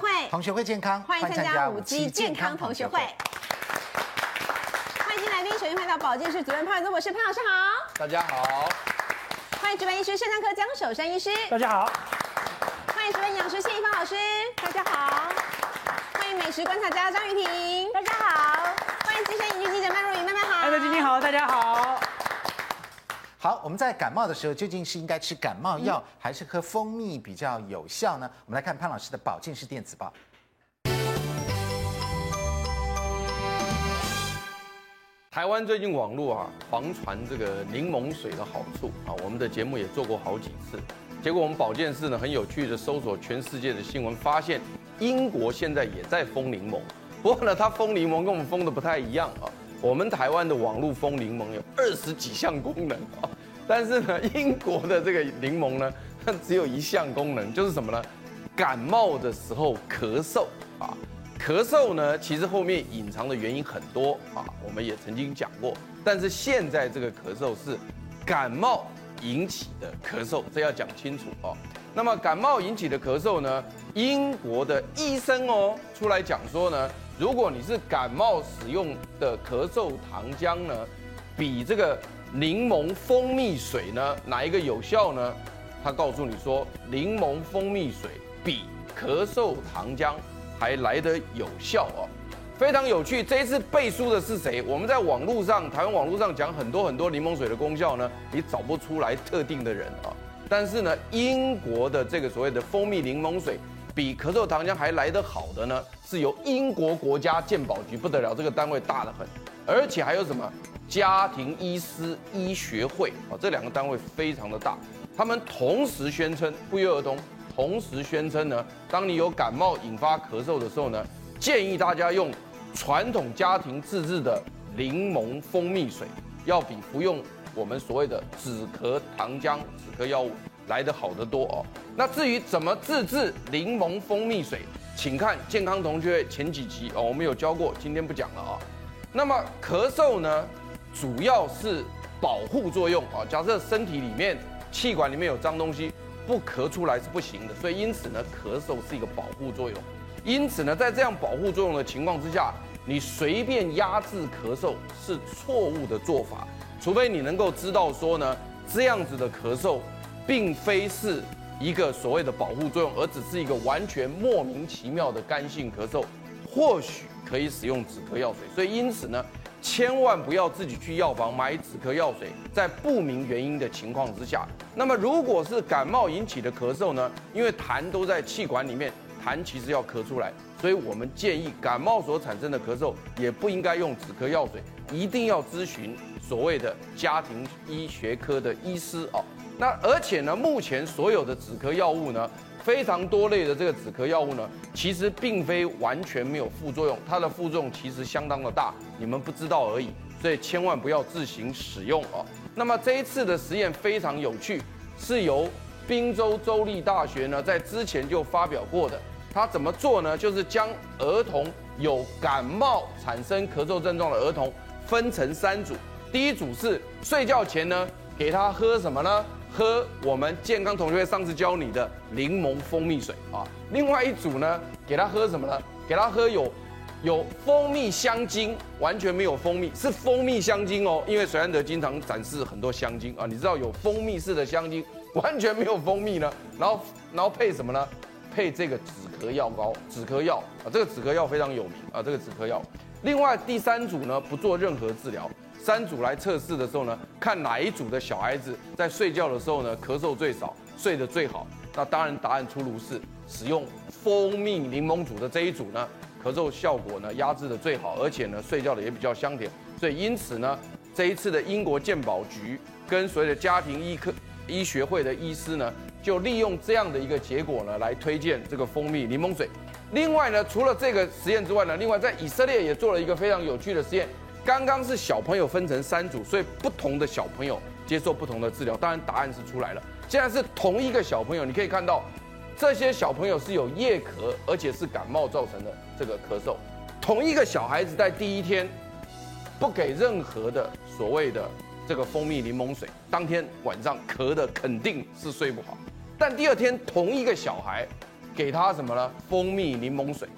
会，同学会健康，欢迎参加五 G 健康同学会。欢迎新来，宾首先欢迎到保健室主任潘伟宗博士，潘老师好。大家好。欢迎值班医师肾脏科江守山医师，大家好。欢迎值班营养师谢一芳老师，大家好。欢迎美食观察家张雨婷，大家好。欢迎资深影剧记者麦若雨，麦麦好。艾德基你好，大家好。好，我们在感冒的时候，究竟是应该吃感冒药，嗯、还是喝蜂蜜比较有效呢？我们来看潘老师的保健室电子报。台湾最近网络啊，狂传这个柠檬水的好处啊，我们的节目也做过好几次。结果我们保健室呢，很有趣的搜索全世界的新闻，发现英国现在也在封柠檬。不过呢，它封柠檬跟我们封的不太一样啊。我们台湾的网络风柠檬有二十几项功能啊，但是呢，英国的这个柠檬呢，它 只有一项功能，就是什么呢？感冒的时候咳嗽啊，咳嗽呢，其实后面隐藏的原因很多啊，我们也曾经讲过。但是现在这个咳嗽是感冒引起的咳嗽，这要讲清楚哦。那么感冒引起的咳嗽呢，英国的医生哦出来讲说呢。如果你是感冒使用的咳嗽糖浆呢，比这个柠檬蜂蜜水呢，哪一个有效呢？他告诉你说，柠檬蜂蜜水比咳嗽糖浆还来得有效哦，非常有趣。这一次背书的是谁？我们在网络上，台湾网络上讲很多很多柠檬水的功效呢，你找不出来特定的人啊。但是呢，英国的这个所谓的蜂蜜柠檬水。比咳嗽糖浆还来得好的呢，是由英国国家健保局，不得了，这个单位大得很，而且还有什么家庭医师医学会啊，这两个单位非常的大，他们同时宣称不约而同，同时宣称呢，当你有感冒引发咳嗽的时候呢，建议大家用传统家庭自制的柠檬蜂蜜水，要比服用我们所谓的止咳糖浆、止咳药物。来得好得多哦。那至于怎么自制柠檬蜂蜜水，请看健康同学前几集哦，我们有教过，今天不讲了啊。那么咳嗽呢，主要是保护作用啊。假设身体里面气管里面有脏东西，不咳出来是不行的，所以因此呢，咳嗽是一个保护作用。因此呢，在这样保护作用的情况之下，你随便压制咳嗽是错误的做法，除非你能够知道说呢，这样子的咳嗽。并非是一个所谓的保护作用，而只是一个完全莫名其妙的干性咳嗽，或许可以使用止咳药水。所以因此呢，千万不要自己去药房买止咳药水，在不明原因的情况之下。那么如果是感冒引起的咳嗽呢？因为痰都在气管里面，痰其实要咳出来，所以我们建议感冒所产生的咳嗽也不应该用止咳药水，一定要咨询所谓的家庭医学科的医师哦。那而且呢，目前所有的止咳药物呢，非常多类的这个止咳药物呢，其实并非完全没有副作用，它的副作用其实相当的大，你们不知道而已，所以千万不要自行使用哦。那么这一次的实验非常有趣，是由宾州州立大学呢在之前就发表过的，他怎么做呢？就是将儿童有感冒产生咳嗽症状的儿童分成三组，第一组是睡觉前呢，给他喝什么呢？喝我们健康同学会上次教你的柠檬蜂蜜水啊，另外一组呢，给他喝什么呢？给他喝有有蜂蜜香精，完全没有蜂蜜，是蜂蜜香精哦。因为水安德经常展示很多香精啊，你知道有蜂蜜式的香精，完全没有蜂蜜呢。然后然后配什么呢？配这个止咳药膏，止咳药啊，这个止咳药非常有名啊，这个止咳药。另外第三组呢，不做任何治疗。三组来测试的时候呢，看哪一组的小孩子在睡觉的时候呢，咳嗽最少，睡得最好。那当然答案出炉是使用蜂蜜柠檬组的这一组呢，咳嗽效果呢压制的最好，而且呢睡觉的也比较香甜。所以因此呢，这一次的英国健保局跟所谓的家庭医科医学会的医师呢，就利用这样的一个结果呢，来推荐这个蜂蜜柠檬水。另外呢，除了这个实验之外呢，另外在以色列也做了一个非常有趣的实验。刚刚是小朋友分成三组，所以不同的小朋友接受不同的治疗。当然答案是出来了。现在是同一个小朋友，你可以看到这些小朋友是有夜咳，而且是感冒造成的这个咳嗽。同一个小孩子在第一天不给任何的所谓的这个蜂蜜柠檬水，当天晚上咳的肯定是睡不好。但第二天同一个小孩给他什么呢？蜂蜜柠檬水，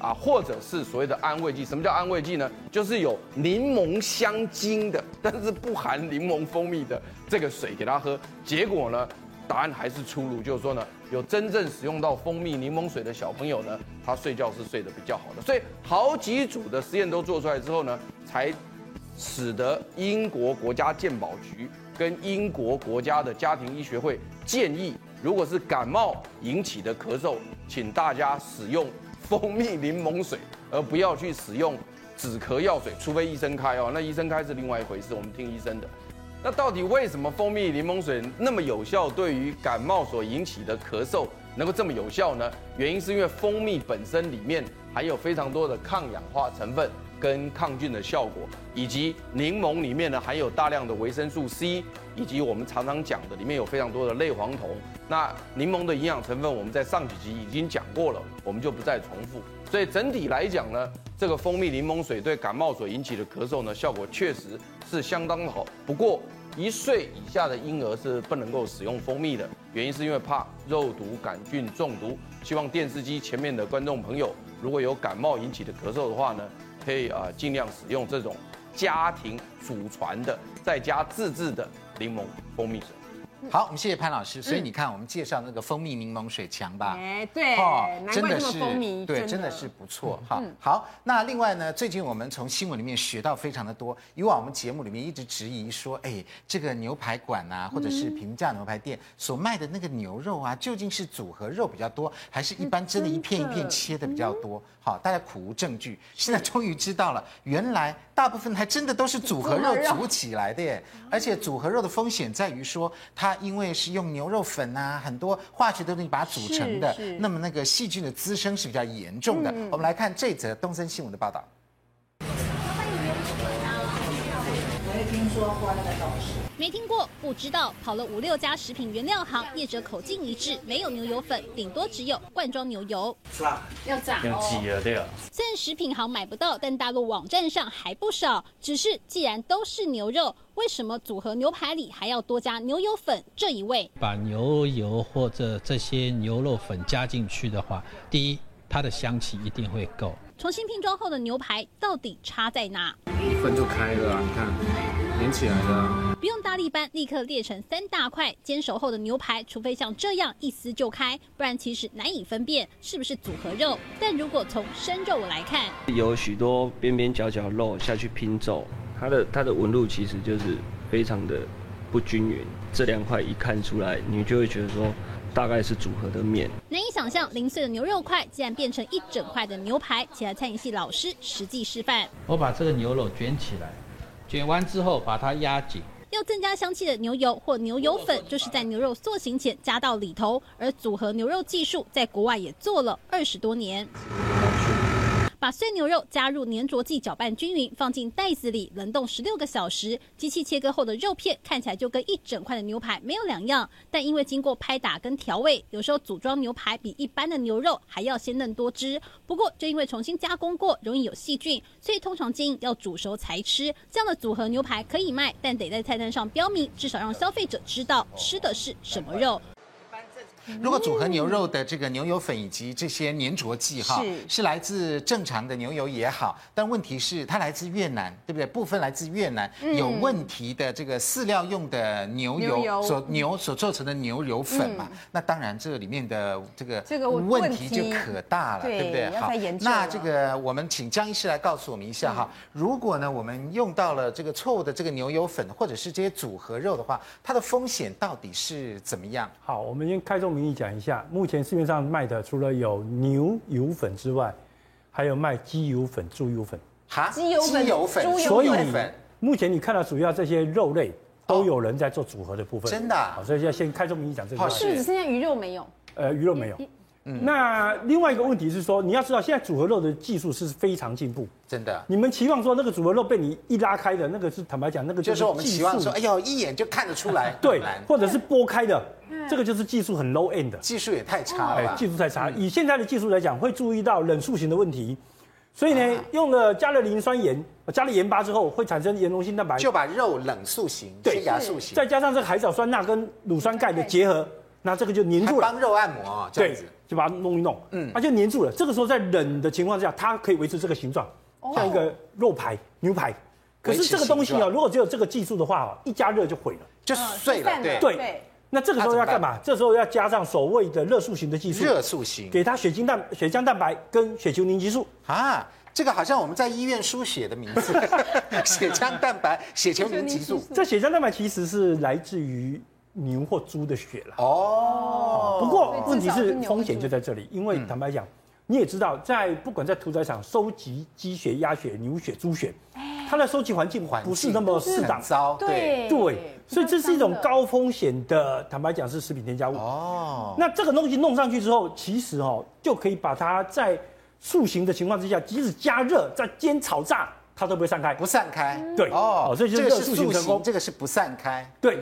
啊，或者是所谓的安慰剂。什么叫安慰剂呢？就是有柠檬香精的，但是不含柠檬蜂蜜的这个水给他喝。结果呢，答案还是出炉，就是说呢，有真正使用到蜂蜜柠檬水的小朋友呢，他睡觉是睡得比较好的。所以好几组的实验都做出来之后呢，才使得英国国家健保局跟英国国家的家庭医学会建议，如果是感冒引起的咳嗽，请大家使用蜂蜜柠檬水，而不要去使用止咳药水，除非医生开哦。那医生开是另外一回事，我们听医生的。那到底为什么蜂蜜柠檬水那么有效，对于感冒所引起的咳嗽能够这么有效呢？原因是因为蜂蜜本身里面含有非常多的抗氧化成分跟抗菌的效果，以及柠檬里面呢含有大量的维生素 C，以及我们常常讲的里面有非常多的类黄酮。那柠檬的营养成分我们在上几集已经讲过了，我们就不再重复。所以整体来讲呢，这个蜂蜜柠檬水对感冒所引起的咳嗽呢，效果确实是相当好。不过一岁以下的婴儿是不能够使用蜂蜜的，原因是因为怕肉毒杆菌中毒。希望电视机前面的观众朋友，如果有感冒引起的咳嗽的话呢，可以啊尽量使用这种家庭祖传的在家自制的柠檬蜂蜜水。好，我们谢谢潘老师。所以你看，我们介绍那个蜂蜜柠檬水强吧？哎，对，哦，真的是对，真的是不错。哈，好。那另外呢，最近我们从新闻里面学到非常的多。以往我们节目里面一直质疑说，哎，这个牛排馆啊，或者是平价牛排店所卖的那个牛肉啊，究竟是组合肉比较多，还是一般真的一片一片切的比较多？好，大家苦无证据。现在终于知道了，原来大部分还真的都是组合肉组起来的耶。而且组合肉的风险在于说它。因为是用牛肉粉啊，很多化学的东西把它组成的，那么那个细菌的滋生是比较严重的。嗯、我们来看这则东森新闻的报道。没听过，不知道，跑了五六家食品原料行，业者口径一致，没有牛油粉，顶多只有罐装牛油。要炸，要挤了对啊。虽然食品行买不到，但大陆网站上还不少。只是既然都是牛肉，为什么组合牛排里还要多加牛油粉？这一位把牛油或者这些牛肉粉加进去的话，第一，它的香气一定会够。重新拼装后的牛排到底差在哪？一分就开了啊，你看。连起来的，不用大力扳，立刻裂成三大块。煎熟后的牛排，除非像这样一撕就开，不然其实难以分辨是不是组合肉。但如果从生肉来看，有许多边边角角肉下去拼凑，它的它的纹路其实就是非常的不均匀。这两块一看出来，你就会觉得说大概是组合的面。难以想象零碎的牛肉块竟然变成一整块的牛排。请来餐饮系老师实际示范。我把这个牛肉卷起来。卷完之后，把它压紧。要增加香气的牛油或牛油粉，就是在牛肉塑形前加到里头。而组合牛肉技术在国外也做了二十多年。把碎牛肉加入粘着剂，搅拌均匀，放进袋子里冷冻十六个小时。机器切割后的肉片看起来就跟一整块的牛排没有两样，但因为经过拍打跟调味，有时候组装牛排比一般的牛肉还要鲜嫩多汁。不过就因为重新加工过，容易有细菌，所以通常建议要煮熟才吃。这样的组合牛排可以卖，但得在菜单上标明，至少让消费者知道吃的是什么肉。如果组合牛肉的这个牛油粉以及这些粘着剂哈，是。是来自正常的牛油也好，但问题是它来自越南，对不对？部分来自越南有问题的这个饲料用的牛油所牛所做成的牛油粉嘛，那当然这里面的这个这个问题就可大了，对不对？好，那这个我们请江医师来告诉我们一下哈，如果呢我们用到了这个错误的这个牛油粉或者是这些组合肉的话，它的风险到底是怎么样？好，我们先开宗。你讲一下，目前市面上卖的除了有牛油粉之外，还有卖鸡油粉、猪油粉。哈，鸡油粉、猪油粉。所以目前你看到主要这些肉类都有人在做组合的部分。真的。好，所以要先开宗明义讲这个。是只剩下鱼肉没有？呃，鱼肉没有。嗯。那另外一个问题是说，你要知道现在组合肉的技术是非常进步。真的。你们期望说那个组合肉被你一拉开的那个是坦白讲，那个就是我们期望说，哎呦，一眼就看得出来。对。或者是剥开的。这个就是技术很 low end 的，技术也太差了。哎，技术太差。以现在的技术来讲，会注意到冷塑型的问题，所以呢，用了加了磷酸盐，加了盐巴之后，会产生盐溶性蛋白，就把肉冷塑形，对，塑形，再加上这个海藻酸钠跟乳酸钙的结合，那这个就粘住了，帮肉按摩这样子，就把它弄一弄，嗯，它就粘住了。这个时候在冷的情况下，它可以维持这个形状，像一个肉排、牛排。可是这个东西啊，如果只有这个技术的话，一加热就毁了，就碎了。对对。那这个时候要干嘛？这时候要加上所谓的热塑形的技术，热塑形，给它血清蛋、血浆蛋白跟血球凝集素啊。这个好像我们在医院输血的名字，血浆蛋白、血球凝集素。这血浆蛋白其实是来自于牛或猪的血了。哦。不过问题是风险就在这里，因为坦白讲，你也知道，在不管在屠宰场收集鸡血、鸭血、牛血、猪血。它的收集环境不是那么适当，糟，对对，所以这是一种高风险的，坦白讲是食品添加物。哦，那这个东西弄上去之后，其实哦就可以把它在塑形的情况之下，即使加热、再煎、炒、炸，它都不会散开，不散开。对，哦，所以就是热塑形成功，这个是不散开。对。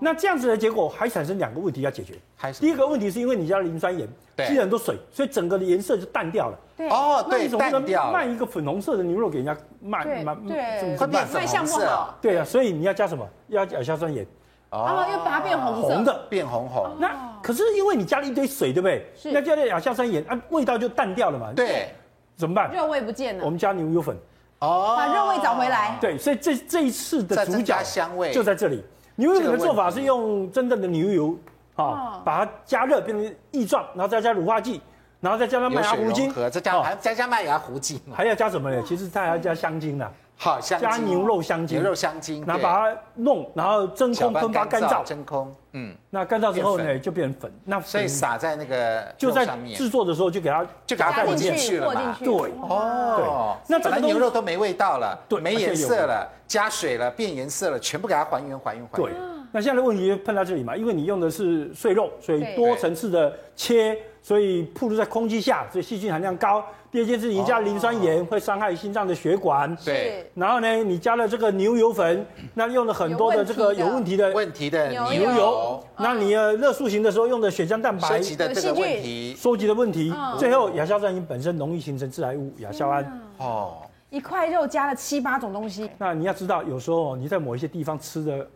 那这样子的结果还产生两个问题要解决。还是第一个问题是因为你加了磷酸盐，吸了很多水，所以整个的颜色就淡掉了。对哦，对，那你总不能卖一个粉红色的牛肉给人家卖卖，对，会变粉红色。对啊，所以你要加什么？要亚硝酸盐。哦，要把它变红红的，变红红。那可是因为你加了一堆水，对不对？是。那加了亚硝酸盐，啊，味道就淡掉了嘛。对。怎么办？肉味不见了。我们加牛油粉。哦。把肉味找回来。对，所以这这一次的主角香味就在这里。牛油粉的做法是用真正的牛油，啊，把它加热变成液状，然后再加乳化剂，然后再加上麦芽糊精，再加还再加麦芽糊精，还要加什么呢？其实它还要加香精呢。好，加牛肉香精，牛肉香精，然后把它弄，然后真空喷发干燥，真空，嗯，那干燥之后呢，就变成粉。那所以撒在那个就在制作的时候就给它就给它带进去。了嘛。对，哦，那本来牛肉都没味道了，对，没颜色了，加水了，变颜色了，全部给它还原还原还原。对，那现在的问题就碰到这里嘛，因为你用的是碎肉，所以多层次的切，所以暴露在空气下，所以细菌含量高。第二件事，你加磷酸盐会伤害心脏的血管。对。然后呢，你加了这个牛油粉，那用了很多的这个有问题的问题的牛油。那你热塑形的时候用的血浆蛋白收集的这个问题，收集的问题。最后亚硝酸盐本身容易形成致癌物亚硝胺。哦。一块肉加了七八种东西。那你要知道，有时候你在某一些地方吃的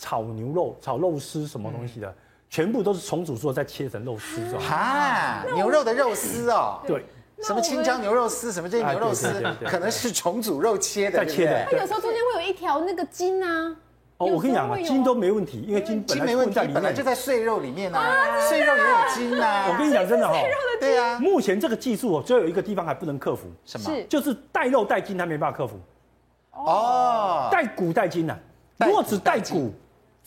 炒牛肉、炒肉丝什么东西的，全部都是重组之后再切成肉丝。哈，牛肉的肉丝哦。对。什么青椒牛肉丝，什么这些牛肉丝，可能是重组肉切的，再切的。它有时候中间会有一条那个筋啊。哦，我跟你讲啊，筋都没问题，因为筋本来没问题，本来就在碎肉里面啊，碎肉也有筋啊。我跟你讲真的哈，对啊。目前这个技术哦，只有一个地方还不能克服，什么？就是带肉带筋，它没办法克服。哦。带骨带筋呐，如果只带骨，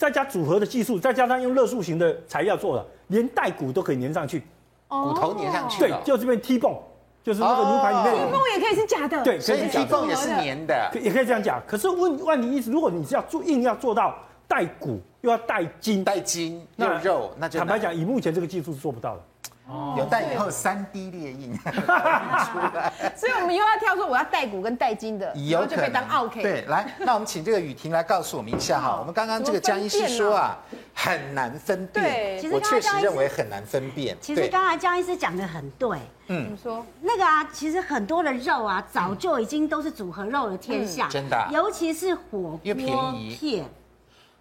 再加组合的技术，再加上用热塑型的材料做的，连带骨都可以粘上去。骨头粘上去。对，就这边 T-bone。就是那个牛排里面，T-bone 也可以是假的，对，所以 T-bone 也是粘的，也可以这样讲。可是问问你意思，如果你是要做硬要做到带骨又要带筋，带筋那肉，那就坦白讲，以目前这个技术是做不到的。哦，有带以后三 D 列印，所以我们以后要挑说我要带骨跟带筋的，以后就可以当 OK。对，来，那我们请这个雨婷来告诉我们一下哈。我们刚刚这个江医师说啊，很难分辨，我确实认为很难分辨。其实刚才江医师讲的很对，嗯，怎么说？那个啊，其实很多的肉啊，早就已经都是组合肉的天下，真的，尤其是火锅片。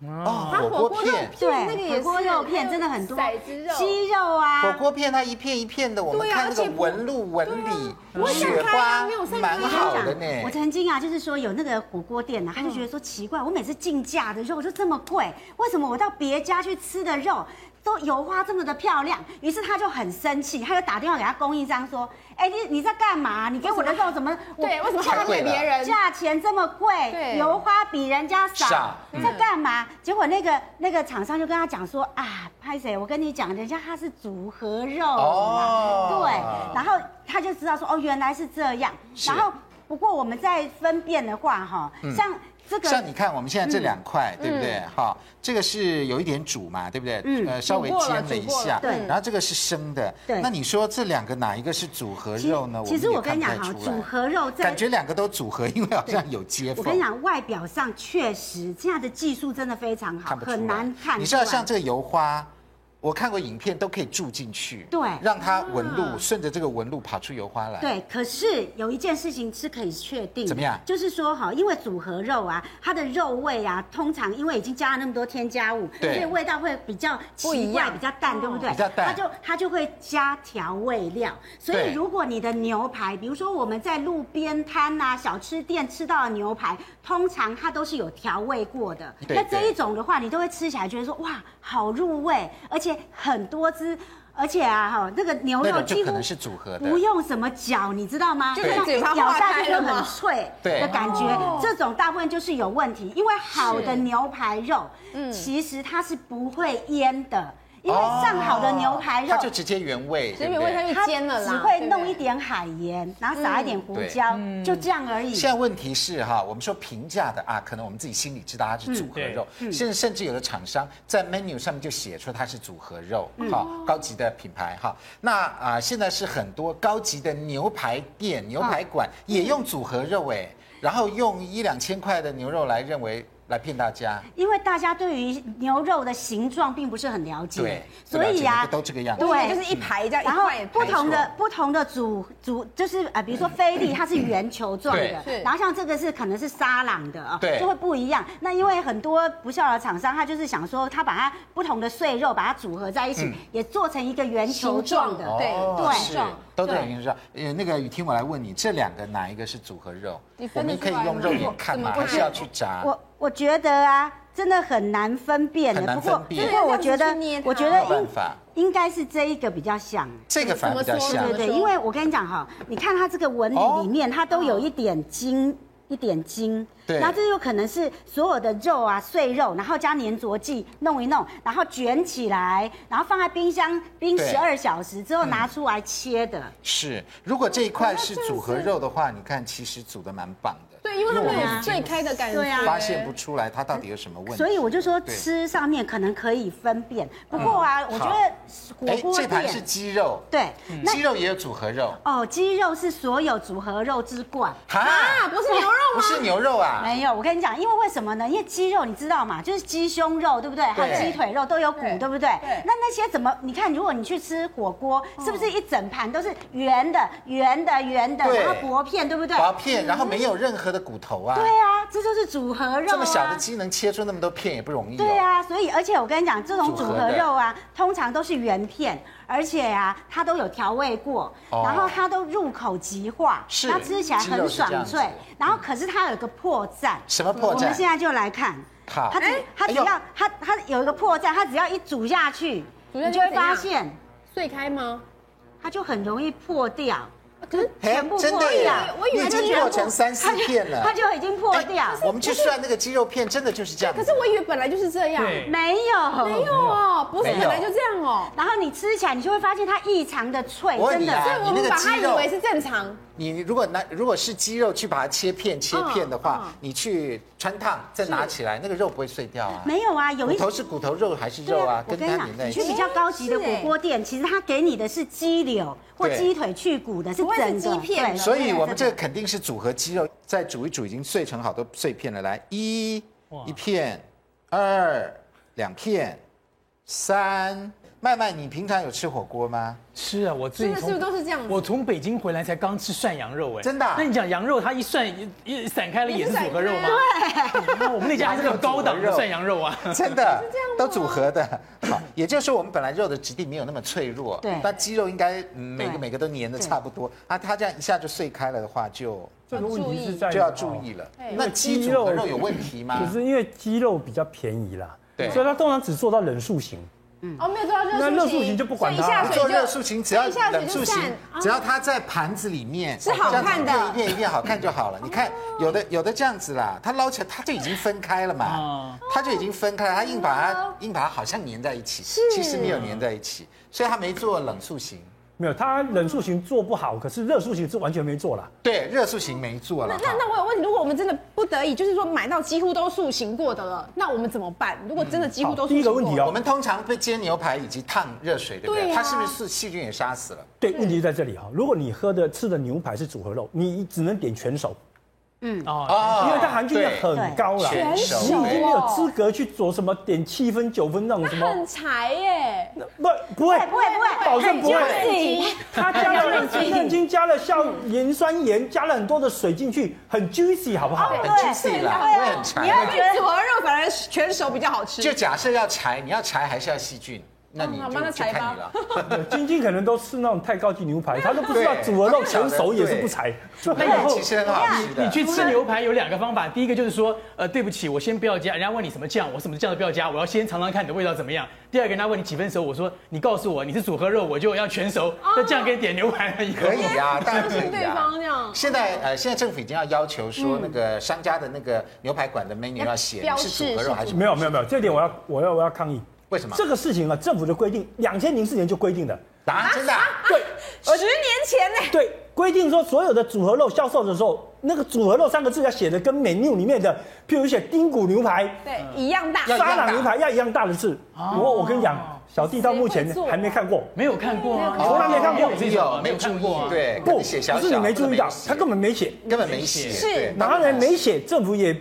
哦，火锅片，对，那个也火锅肉片真的很多，鸡肉啊，火锅片它一片一片的，我们看那个纹路纹理，雪花蛮好的呢。我曾经啊，就是说有那个火锅店呢，他就觉得说奇怪，我每次进价的肉就这么贵，为什么我到别家去吃的肉都油花这么的漂亮？于是他就很生气，他就打电话给他供应商说。哎，你你在干嘛？你给我的肉怎么？对，为什么还给别人？价钱这么贵，油花比人家少，在干嘛？结果那个那个厂商就跟他讲说啊，拍谁？我跟你讲，人家他是组合肉哦，对，然后他就知道说哦，原来是这样。然后不过我们在分辨的话哈，像。像你看，我们现在这两块，对不对？哈，这个是有一点煮嘛，对不对？嗯，呃，稍微煎了一下，对。然后这个是生的，对。那你说这两个哪一个是组合肉呢？其实我跟你讲哈，组合肉感觉两个都组合，因为好像有接缝。我跟你讲，外表上确实现在的技术真的非常好，很难看。你知道像这个油花，我看过影片，都可以注进去，对，让它纹路顺着这个纹路跑出油花来。对，可是有一件事情是可以确定，怎么样？就是说哈，因为组合肉啊，它的肉味啊，通常因为已经加了那么多添加物，所以味道会比较奇怪，比较淡，对不对？比较淡。它就它就会加调味料，所以如果你的牛排，比如说我们在路边摊啊、小吃店吃到的牛排，通常它都是有调味过的。那这一种的话，你都会吃起来觉得说哇，好入味，而且。很多只，而且啊哈，那个牛肉几乎可能是组合的，不用什么搅，你知道吗？就是咬下去就很脆的感觉。这种大部分就是有问题，因为好的牛排肉，嗯其实它是不会腌的。因为上好的牛排肉，它就直接原味，直接原味它就煎了啦，只会弄一点海盐，然后撒一点胡椒，就这样而已。现在问题是哈，我们说平价的啊，可能我们自己心里知道它是组合肉，现在甚至有的厂商在 menu 上面就写出它是组合肉，哈，高级的品牌哈。那啊，现在是很多高级的牛排店、牛排馆也用组合肉哎，然后用一两千块的牛肉来认为。来骗大家，因为大家对于牛肉的形状并不是很了解，对，所以啊，都这个样子，对，就是一排这样，然后不同的不同的组组，就是啊，比如说菲力，它是圆球状的，然后像这个是可能是沙朗的啊，对，就会不一样。那因为很多不肖的厂商，他就是想说，他把它不同的碎肉把它组合在一起，也做成一个圆球状的，对对，都这样形状。呃，那个雨婷，我来问你，这两个哪一个是组合肉？我们可以用肉眼看吗？还是要去炸？我我觉得啊，真的很难分辨的。不过不过，我觉得我觉得应应该是这一个比较像。这个反而比较像。对对对，因为我跟你讲哈，你看它这个纹理里面，它都有一点筋。一点筋，对，然后这有可能是所有的肉啊碎肉，然后加粘着剂弄一弄，然后卷起来，然后放在冰箱冰十二小时之后拿出来切的。嗯、是，如果这一块是组合肉的话，你看其实组的蛮棒的。对，因为他没有最开的感觉，发现不出来它到底有什么问题。所以我就说吃上面可能可以分辨。不过啊，我觉得火锅这盘是鸡肉，对，鸡肉也有组合肉。哦，鸡肉是所有组合肉之冠啊，不是牛肉吗？不是牛肉啊，没有。我跟你讲，因为为什么呢？因为鸡肉你知道嘛，就是鸡胸肉，对不对？还有鸡腿肉都有骨，对不对？那那些怎么？你看，如果你去吃火锅，是不是一整盘都是圆的、圆的、圆的，然后薄片，对不对？薄片，然后没有任何的骨头啊！对啊，这就是组合肉啊！这么小的鸡能切出那么多片也不容易。对啊，所以而且我跟你讲，这种组合肉啊，通常都是原片，而且啊，它都有调味过，然后它都入口即化，它吃起来很爽脆。然后可是它有个破绽，什么破绽？我们现在就来看，它它它只要它它有一个破绽，它只要一煮下去，你就会发现碎开吗？它就很容易破掉。可是全部破掉，我以为已经破成三四片了，它就已经破掉。我们去算那个鸡肉片，真的就是这样。可是我以为本来就是这样，没有，没有哦，不是本来就这样哦。然后你吃起来，你就会发现它异常的脆，真的。所以我们把它以为是正常。你如果拿如果是鸡肉去把它切片切片的话，你去穿烫再拿起来，那个肉不会碎掉啊。没有啊，有一骨头是骨头，肉还是肉啊。我跟你讲，你去比较高级的火锅店，其实它给你的是鸡柳或鸡腿去骨的，是整片。所以我们这个肯定是组合鸡肉，再煮一煮，已经碎成好多碎片了。来，一一片，二两片，三。麦麦，你平常有吃火锅吗？吃啊，我最近是不是都是这样？我从北京回来才刚吃涮羊肉，哎，真的？那你讲羊肉，它一涮一散开了也是组合肉吗？对，那我们那家还是个高档的涮羊肉啊，真的，都组合的。好，也就是说我们本来肉的质地没有那么脆弱，对，那鸡肉应该每个每个都粘的差不多，啊，它这样一下就碎开了的话，就这个问题是在就要注意了。那鸡肉肉有问题吗？可是因为鸡肉比较便宜啦，对，所以它通常只做到冷塑型。嗯，哦，没有做到热塑型，那热塑型就不管它，做热塑型只要冷塑型，只要它在盘子里面是好看的，一片一片好看就好了。你看有的有的这样子啦，它捞起来它就已经分开了嘛，它就已经分开了，它硬把它硬把它好像粘在一起，其实没有粘在一起，所以它没做冷塑型。没有，它冷塑形做不好，可是热塑形是完全没做了。对，热塑形没做了。那那我有问题，如果我们真的不得已，就是说买到几乎都塑形过的了，那我们怎么办？如果真的几乎都塑形过，第一个问题哦，我们通常会煎牛排以及烫热水，对不对？它是不是细菌也杀死了？对，问题就在这里哈。如果你喝的吃的牛排是组合肉，你只能点全熟。嗯哦，因为它含菌量很高了，全熟，你已经没有资格去做什么点七分九分那种什么。很柴耶。不不会不会不会，保证不会。它加了嫩筋，加了酵盐酸盐，加了很多的水进去，很 juicy，好不好？很 juicy 啦，不会很柴。你要觉得组合肉反而全熟比较好吃。就假设要柴，你要柴还是要细菌？那你就看你了。晶晶可能都吃那种太高级牛排，他都不知道煮了肉全熟也是不柴。那以后其实很好吃的。你去吃牛排有两个方法，第一个就是说，呃，对不起，我先不要加。人家问你什么酱，我什么酱都不要加，我要先尝尝看你的味道怎么样。第二个人家问你几分熟，我说你告诉我你是组合肉，我就要全熟。那这样可以点牛排可以啊，当然可以对方这样。现在呃，现在政府已经要要求说，那个商家的那个牛排馆的 menu 要写是组合肉还是没有没有没有，这点我要我要我要抗议。为什么？这个事情啊？政府的规定，两千零四年就规定的。啊，真的？对，十年前呢？对，规定说所有的组合肉销售的时候，那个组合肉三个字要写的跟 menu 里面的，譬如写丁骨牛排，对，一样大，沙朗牛排要一样大的字。我我跟你讲，小弟到目前还没看过，没有看过，从来没看过，没有没有看过，对，不，不是你没注意到，他根本没写，根本没写，是，然后呢没写，政府也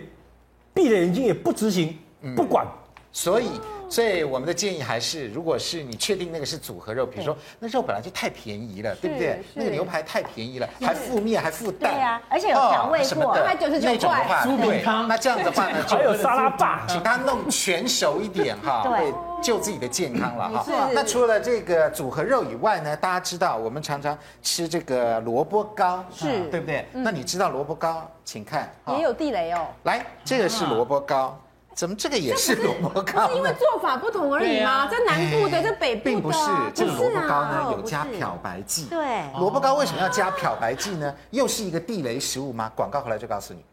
闭着眼睛也不执行，不管，所以。所以我们的建议还是，如果是你确定那个是组合肉，比如说那肉本来就太便宜了，对不对？那个牛排太便宜了，还附面还附蛋，对呀，而且有调味过，还九十九块。那种的话，对，那这样的话呢，还有沙拉吧，请他弄全熟一点哈，对救自己的健康了哈。那除了这个组合肉以外呢，大家知道我们常常吃这个萝卜糕，是对不对？那你知道萝卜糕？请看，也有地雷哦。来，这个是萝卜糕。怎么这个也是萝卜糕？是因为做法不同而已吗？这南部的，这北部的，并不是。这个萝卜糕呢，有加漂白剂。对，萝卜糕为什么要加漂白剂呢？又是一个地雷食物吗？广告回来就告诉你。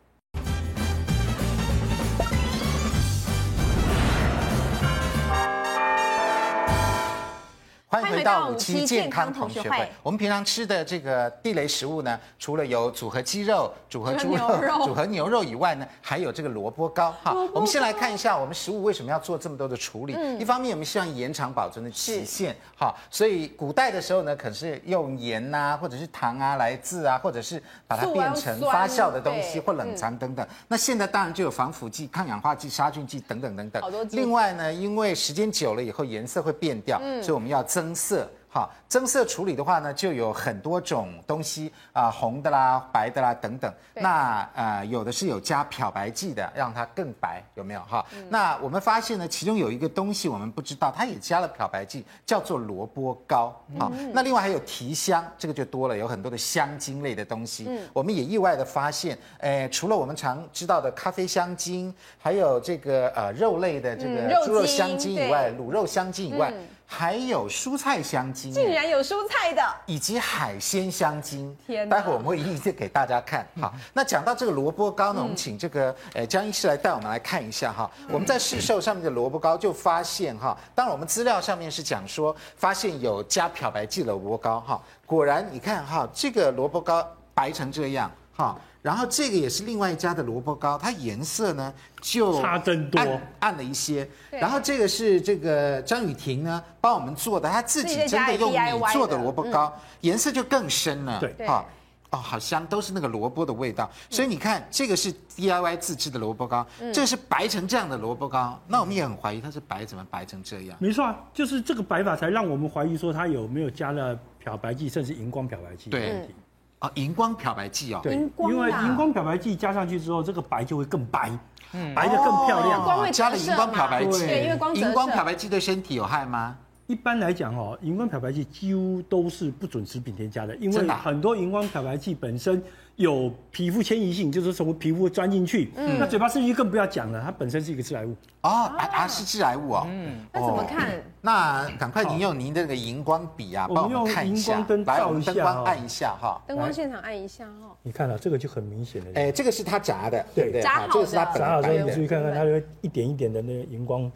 欢迎回到五期健康同学会。我们平常吃的这个地雷食物呢，除了有组合鸡肉、组合猪肉、组合 牛肉以外呢，还有这个萝卜糕。哈，我们先来看一下我们食物为什么要做这么多的处理。一方面，我们希望延长保存的期限。哈，所以古代的时候呢，可是用盐呐，或者是糖啊来渍啊，或者是把它变成发酵的东西或冷藏等等。那现在当然就有防腐剂、抗氧化剂、杀菌剂等等等等。另外呢，因为时间久了以后颜色会变掉，所以我们要增色。好，增色处理的话呢，就有很多种东西啊，红的啦、白的啦等等。那呃，有的是有加漂白剂的，让它更白，有没有哈？嗯、那我们发现呢，其中有一个东西我们不知道，它也加了漂白剂，叫做萝卜糕。好，嗯、那另外还有提香，这个就多了，有很多的香精类的东西。嗯、我们也意外的发现，诶，除了我们常知道的咖啡香精，还有这个呃肉类的这个猪肉香精以外，卤肉香精以外。嗯还有蔬菜香精，竟然有蔬菜的，以及海鲜香精。天！待会我们会一一给大家看。好，那讲到这个萝卜糕呢，我们请这个呃江医师来带我们来看一下哈。我们在市售上面的萝卜糕就发现哈，当然我们资料上面是讲说发现有加漂白剂的萝卜糕哈，果然你看哈，这个萝卜糕白成这样哈。然后这个也是另外一家的萝卜糕，它颜色呢就差真多，暗了一些。然后这个是这个张雨婷呢帮我们做的，她自己真的用米做的萝卜糕，颜色就更深了。对，哈，哦，好香，都是那个萝卜的味道。所以你看，这个是 DIY 自制的萝卜糕，这是白成这样的萝卜糕，那我们也很怀疑它是白怎么白成这样。没错啊，就是这个白法才让我们怀疑说它有没有加了漂白剂，甚至荧光漂白剂的问题。啊，荧光漂白剂哦，对，因为荧光漂白剂加上去之后，这个白就会更白，嗯，白的更漂亮。光加了荧光漂白剂，对，因为光荧光漂白剂对身体有害吗？一般来讲哦，荧光漂白剂几乎都是不准食品添加的，因为很多荧光漂白剂本身。有皮肤迁移性，就是从皮肤钻进去。嗯，那嘴巴刺激更不要讲了，它本身是一个致癌物。哦，啊是致癌物哦。嗯，那怎么看？那赶快您用您的那个荧光笔啊，帮我们看一下。我们用荧光灯照一下，灯光按一下哈。灯光现场按一下哈。你看到这个就很明显的。哎，这个是它炸的，对不对？炸好的。这个是它炸好的。你注意看看，它有一点一点的那个荧光。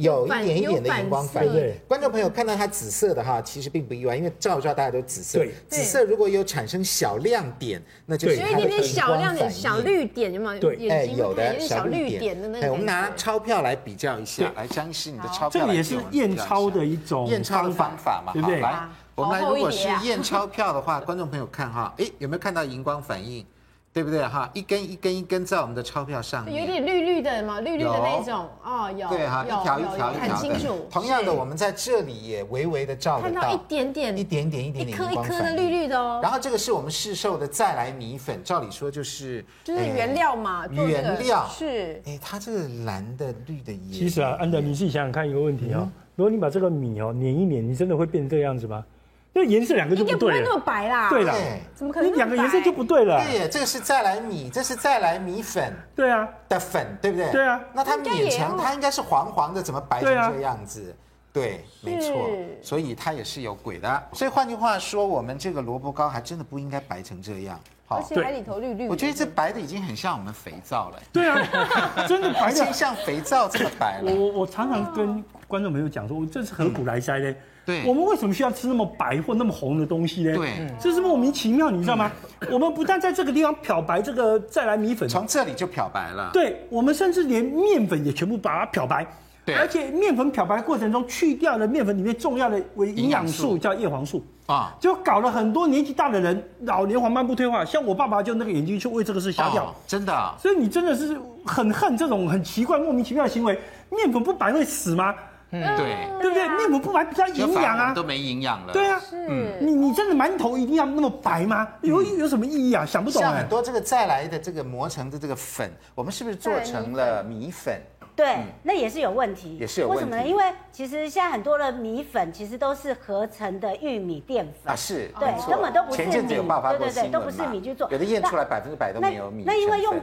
有一点一点的荧光反应，观众朋友看到它紫色的哈，其实并不意外，因为照照大家都紫色。对，紫色如果有产生小亮点，那就是它的荧光反应。有一点点小亮点、小绿点，有没有？对，哎，有的小绿点的那个。哎，我们拿钞票来比较一下，来，江医师，你的钞票。这个也是验钞的一种验钞的方法嘛，对不对？来，我们来，如果是验钞票的话，观众朋友看哈，哎，有没有看到荧光反应？对不对哈？一根一根一根在我们的钞票上面，有点绿绿的嘛，绿绿的那种哦，有对哈，一条一条一条很清楚。同样的，我们在这里也微微的照得到，看到一点点，一点点一点点一颗一颗的绿绿的哦。然后这个是我们市售的再来米粉，照理说就是就是原料嘛，原料是。哎，它这个蓝的绿的也。其实啊，安德，你自己想想看一个问题啊，如果你把这个米哦碾一碾，你真的会变成这个样子吗？那颜色两个就不对了，不会那么白啦。对啦，怎么可能？两个颜色就不对了。对，这个是再来米，这是再来米粉。对啊，的粉，对不对？对啊。那它勉强，它应该是黄黄的，怎么白成这样子？对，没错。所以它也是有鬼的。所以换句话说，我们这个萝卜糕还真的不应该白成这样。好，而且还里头绿绿。我觉得这白的已经很像我们肥皂了。对啊，真的白的像肥皂这么白了。我我常常跟观众朋友讲说，我这是何苦来哉呢？对，我们为什么需要吃那么白或那么红的东西呢？对，这是莫名其妙，你知道吗？我们不但在这个地方漂白这个再来米粉，从这里就漂白了。对，我们甚至连面粉也全部把它漂白。对，而且面粉漂白过程中去掉了面粉里面重要的维营养素，叫叶黄素啊，就搞了很多年纪大的人老年黄斑部退化，像我爸爸就那个眼睛就为这个事瞎掉，真的。所以你真的是很恨这种很奇怪莫名其妙的行为。面粉不白会死吗？嗯，对，对不对？面粉不白比较营养啊，都没营养了。对啊，是。你你真的馒头一定要那么白吗？有有什么意义啊？想不懂。像很多这个再来的这个磨成的这个粉，我们是不是做成了米粉？对，那也是有问题。也是有问题。为什么呢？因为其实现在很多的米粉其实都是合成的玉米淀粉啊，是。对，根本都不是米。前阵子有爆发过对对对，都不是米去做。有的验出来百分之百都没有米。那因为用。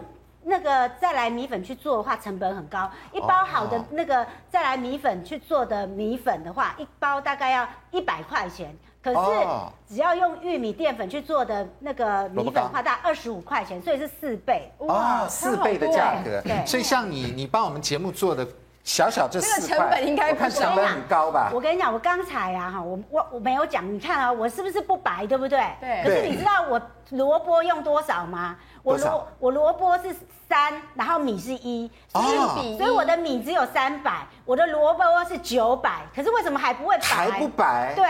那个再来米粉去做的话，成本很高。一包好的那个再来米粉去做的米粉的话，一包大概要一百块钱。可是只要用玉米淀粉去做的那个米粉的话，大概二十五块钱，所以是四倍。哇，四倍的价格。对。所以像你，你帮我们节目做的小小这四个成本应该不成本很高吧？我跟你讲，我刚才啊哈，我我我没有讲，你看啊，我是不是不白，对不对？对。可是你知道我萝卜用多少吗？我萝我萝卜是三，然后米是一，所以所以我的米只有三百，我的萝卜是九百，可是为什么还不会白？还不白？对，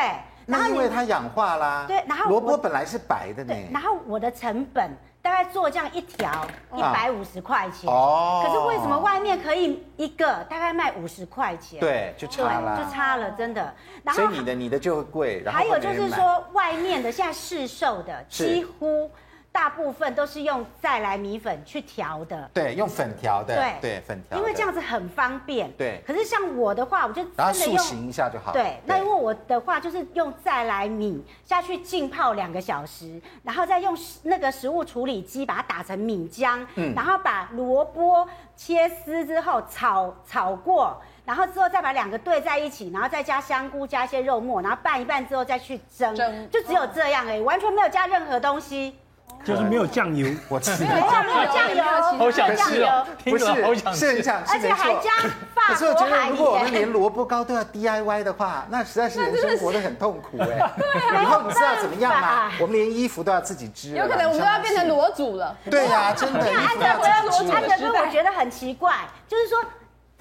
然后因为它氧化啦。对，然后萝卜本来是白的呢。然后我的成本大概做这样一条一百五十块钱，哦，可是为什么外面可以一个大概卖五十块钱？对，就差了，就差了，真的。然后所以你的你的就会贵，然后还有就是说外面的现在市售的几乎。大部分都是用再来米粉去调的，对，用粉调的，对。对粉调，因为这样子很方便，对。可是像我的话，我就然后塑形一下就好。对，那因为我的话就是用再来米下去浸泡两个小时，然后再用那个食物处理机把它打成米浆，嗯，然后把萝卜切丝之后炒炒过，然后之后再把两个兑在一起，然后再加香菇，加一些肉末，然后拌一拌之后再去蒸，蒸。就只有这样而已，完全没有加任何东西。就是没有酱油，我吃。没有酱油，好想吃哦！不是，好想吃，是这样，而且还加法国海。可是我觉得，如果我们连萝卜糕都要 DIY 的话，那实在是人生活得很痛苦哎。对，以后你知道怎么样吗？我们连衣服都要自己织。有可能我们都要变成裸主了。对呀，真的。按照我要裸主的时候，我觉得很奇怪，就是说，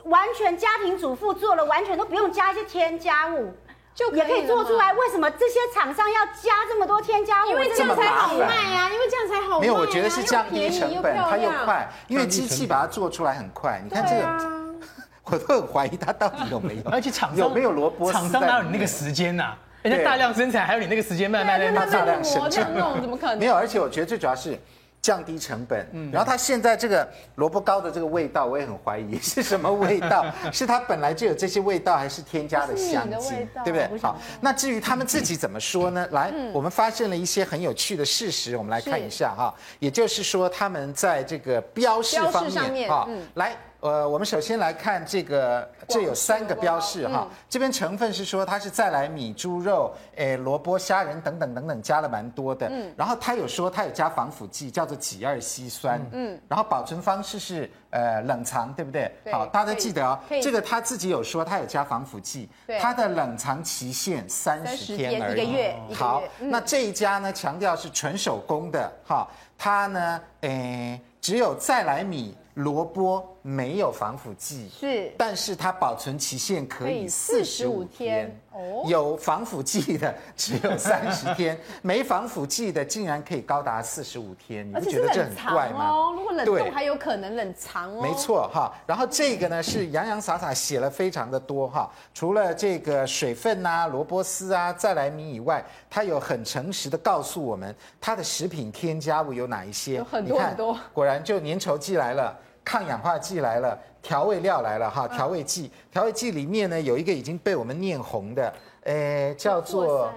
完全家庭主妇做了，完全都不用加一些添加物。就也可以做出来，为什么这些厂商要加这么多添加物？因为这样才好卖呀，因为这样才好卖。没有，我觉得是降低成本，它又快，因为机器把它做出来很快。你看这个，我都很怀疑它到底有没有。而且厂商有没有萝卜？厂商哪有你那个时间呐？人家大量生产，还有你那个时间慢慢在那大量生产，怎么可能？没有，而且我觉得最主要是。降低成本，嗯，然后它现在这个萝卜糕的这个味道，我也很怀疑 是什么味道，是它本来就有这些味道，还是添加的香精，对不对？好，那至于他们自己怎么说呢？来，我们发现了一些很有趣的事实，我们来看一下哈，也就是说他们在这个标示方面嗯，来。呃，我们首先来看这个，这有三个标示哈。这边成分是说它是再来米、猪肉、诶萝卜、虾仁等等等等加了蛮多的。嗯。然后它有说它有加防腐剂，叫做己二烯酸。嗯。然后保存方式是呃冷藏，对不对？好，大家都记得哦。这个他自己有说他有加防腐剂。它的冷藏期限三十天而已。一个月。好，那这一家呢，强调是纯手工的哈。它呢，诶只有再来米。萝卜没有防腐剂，是，但是它保存期限可以四十五天。哦，有防腐剂的只有三十天，没防腐剂的竟然可以高达四十五天，你不觉得这很怪吗？哦，如果冷冻还有可能冷藏哦。没错哈，然后这个呢是洋洋洒洒写了非常的多哈，除了这个水分啊、萝卜丝啊、再来米以外，它有很诚实的告诉我们它的食品添加物有哪一些。有很多很多，果然就粘稠剂来了。抗氧化剂来了，调味料来了哈，调味剂，调味剂里面呢有一个已经被我们念红的，诶，叫做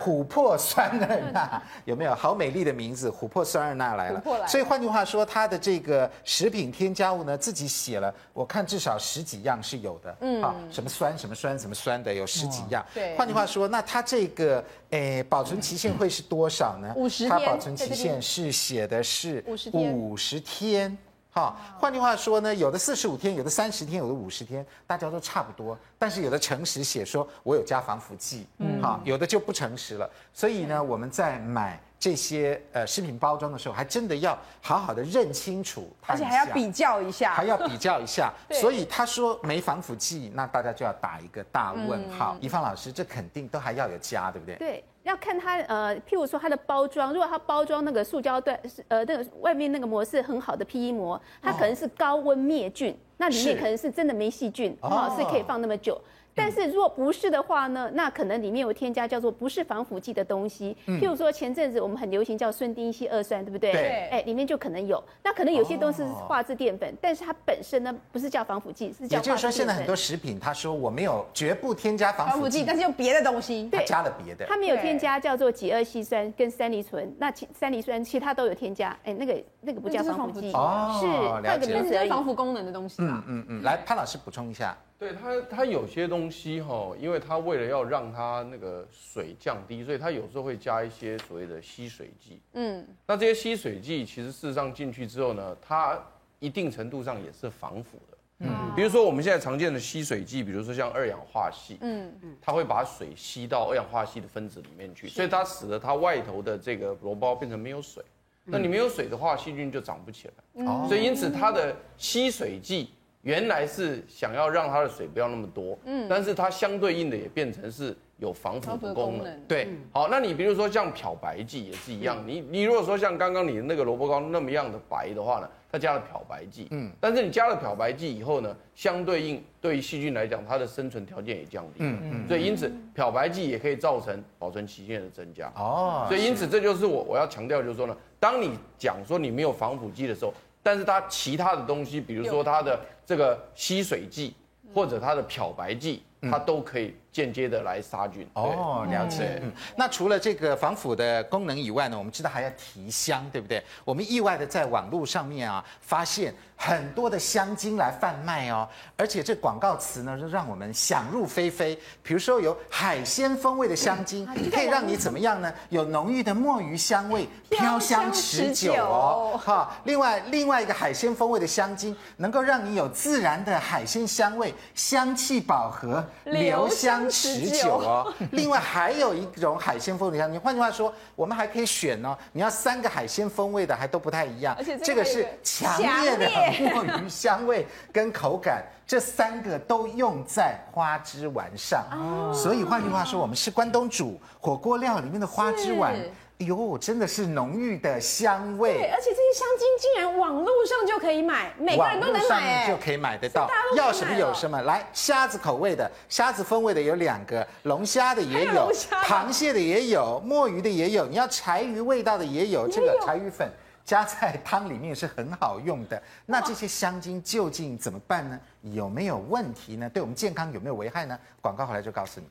琥珀酸二钠，有没有？好美丽的名字，琥珀酸二钠来了。所以换句话说，它的这个食品添加物呢，自己写了，我看至少十几样是有的。嗯，啊，什么酸什么酸什么酸的有十几样。对。换句话说，那它这个诶保存期限会是多少呢？五十天。它保存期限是写的是五十天。五十天。好，换句话说呢，有的四十五天，有的三十天，有的五十天，大家都差不多。但是有的诚实写说我有加防腐剂，嗯，好，有的就不诚实了。所以呢，我们在买这些呃食品包装的时候，还真的要好好的认清楚，而且还要比较一下，还要比较一下。所以他说没防腐剂，那大家就要打一个大问号。宜芳老师，这肯定都还要有加，对不对？对。要看它，呃，譬如说它的包装，如果它包装那个塑胶袋是，呃，那个外面那个膜是很好的 PE 膜，它可能是高温灭菌，那里面可能是真的没细菌，哦，是可以放那么久。但是如果不是的话呢，那可能里面有添加叫做不是防腐剂的东西，譬如说前阵子我们很流行叫顺丁烯二酸，对不对？对。哎，里面就可能有，那可能有些东西是化质淀粉，但是它本身呢不是叫防腐剂，是叫。也就是说，现在很多食品，他说我没有绝不添加防腐剂，但是用别的东西，对，加了别的。它没有添加叫做己二烯酸跟三梨醇，那其三梨酸其他都有添加，哎，那个那个不叫防腐剂，哦，是那个。那是防腐功能的东西。嗯嗯嗯，来潘老师补充一下。对它，它有些东西哈，因为它为了要让它那个水降低，所以它有时候会加一些所谓的吸水剂。嗯，那这些吸水剂其实事实上进去之后呢，它一定程度上也是防腐的。嗯，比如说我们现在常见的吸水剂，比如说像二氧化矽，嗯嗯，它会把水吸到二氧化矽的分子里面去，所以它使得它外头的这个萝卜变成没有水。那你没有水的话，细菌就长不起来。哦，所以因此它的吸水剂。原来是想要让它的水不要那么多，嗯，但是它相对应的也变成是有防腐的功能，对，好，那你比如说像漂白剂也是一样，你你如果说像刚刚你的那个萝卜糕那么样的白的话呢，它加了漂白剂，嗯，但是你加了漂白剂以后呢，相对应对于细菌来讲，它的生存条件也降低，嗯嗯，所以因此漂白剂也可以造成保存期限的增加，哦，所以因此这就是我我要强调就是说呢，当你讲说你没有防腐剂的时候。但是它其他的东西，比如说它的这个吸水剂或者它的漂白剂，它都可以间接的来杀菌。哦，了解。嗯，那除了这个防腐的功能以外呢，我们知道还要提香，对不对？我们意外的在网络上面啊，发现。很多的香精来贩卖哦，而且这广告词呢，就让我们想入非非。比如说有海鲜风味的香精，可以让你怎么样呢？有浓郁的墨鱼香味，飘香持久哦。哈，另外另外一个海鲜风味的香精，能够让你有自然的海鲜香味，香气饱和，留香持久哦。另外还有一种海鲜风味的香你，换句话说，我们还可以选哦。你要三个海鲜风味的，还都不太一样。而且这个是强烈的。墨鱼香味跟口感，这三个都用在花枝丸上，哦、所以换句话说，我们是关东煮火锅料里面的花枝丸，是哎呦，真的是浓郁的香味。对，而且这些香精竟然网络上就可以买，每个人都能买，网上面就可以买得到。要什么有什么，来虾子口味的、虾子风味的有两个，龙虾的也有，有螃蟹的也有，墨鱼的也有，你要柴鱼味道的也有，这个柴鱼粉。加在汤里面是很好用的。那这些香精究竟怎么办呢？有没有问题呢？对我们健康有没有危害呢？广告回来就告诉你。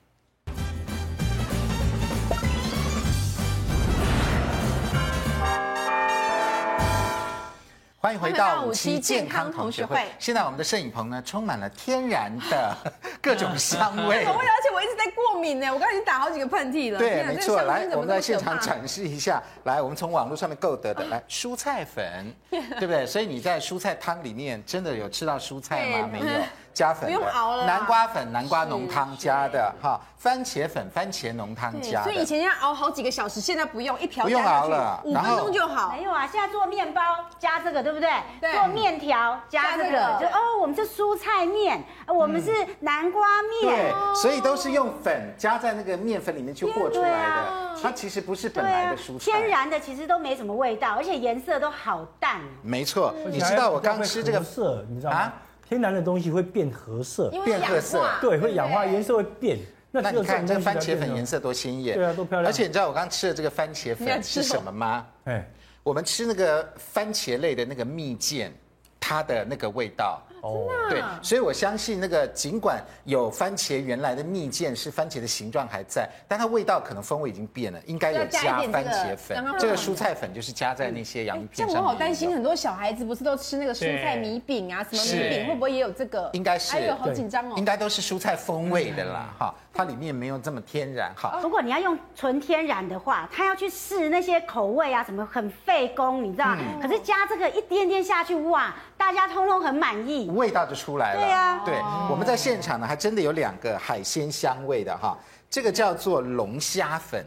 欢迎回到五期健康同学会。现在我们的摄影棚呢，充满了天然的 各种香味。而且我一直在过敏呢，我刚才已经打好几个喷嚏了。对，没错。来，我们在现场展示一下。来，我们从网络上面购得的，来蔬菜粉，对不对？所以你在蔬菜汤里面真的有吃到蔬菜吗？没有。加粉，不用熬了。南瓜粉，南瓜浓汤加的哈。番茄粉，番茄浓汤加。所以以前要熬好几个小时，现在不用，一瓢不用熬了，五分钟就好。没有啊，现在做面包加这个，对不对？对。做面条加这个，就哦，我们是蔬菜面，我们是南瓜面。对，所以都是用粉加在那个面粉里面去和出来的。它其实不是本来的蔬菜。天然的其实都没什么味道，而且颜色都好淡。没错，你知道我刚吃这个色，你知道吗？天然的东西会变褐色，变褐色，对，会氧化，颜色会变。那你看这个番茄粉颜色多鲜艳，对啊，多漂亮。而且你知道我刚吃的这个番茄粉是什么吗？哎，我们吃那个番茄类的那个蜜饯，它的那个味道。哦，对，所以我相信那个尽管有番茄原来的蜜饯是番茄的形状还在，但它味道可能风味已经变了，应该有加番茄粉。这个蔬菜粉就是加在那些洋芋片上。像我好担心，很多小孩子不是都吃那个蔬菜米饼啊，什么米饼会不会也有这个？应该是。哎呦，好紧张哦。应该都是蔬菜风味的啦，哈，它里面没有这么天然。哈，如果你要用纯天然的话，它要去试那些口味啊，什么很费工，你知道？可是加这个一点点下去，哇，大家通通很满意，味道就出来。对呀，对，我们在现场呢，还真的有两个海鲜香味的哈，这个叫做龙虾粉。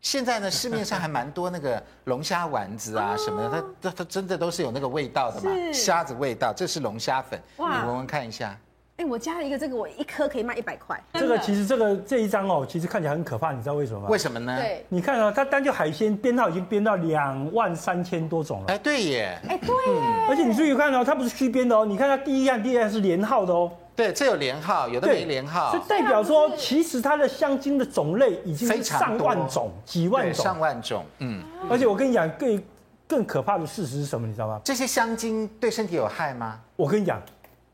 现在呢，市面上还蛮多那个龙虾丸子啊什么的，它它它真的都是有那个味道的嘛，虾子味道。这是龙虾粉，你闻闻看一下。哎，我加了一个这个，我一颗可以卖一百块。这个其实这个这一张哦，其实看起来很可怕，你知道为什么吗？为什么呢？对，你看啊，它单就海鲜编号已经编到两万三千多种了。哎，对耶。哎，对耶。而且你注意看哦，它不是虚编的哦，你看它第一样、第二样是连号的哦。对，这有连号，有的没连号。这代表说，其实它的香精的种类已经是上万种、几万种、上万种。嗯。而且我跟你讲，更更可怕的事实是什么？你知道吗？这些香精对身体有害吗？我跟你讲。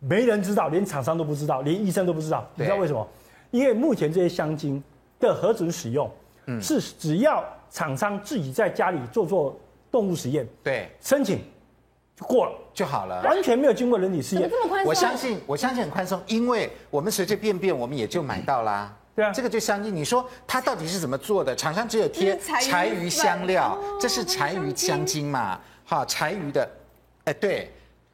没人知道，连厂商都不知道，连医生都不知道。你知道为什么？因为目前这些香精的核准使用，嗯，是只要厂商自己在家里做做动物实验，对，申请就过了就好了，完全没有经过人体试验。这么宽松？我相信，我相信很宽松，因为我们随随便便我们也就买到啦。对啊，这个就相信，你说它到底是怎么做的？厂商只有贴柴鱼香料，这是柴鱼香精嘛？哈，柴鱼的，哎，对。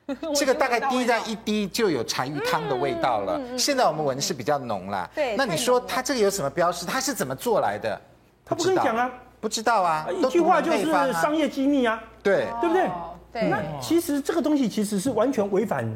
这个大概滴在一滴就有柴鱼汤的味道了。现在我们闻的是比较浓了。对。那你说它这个有什么标识？它是怎么做来的？他不跟你讲啊？不知道啊。一句话就是商业机密啊。对。对不对？对。那其实这个东西其实是完全违反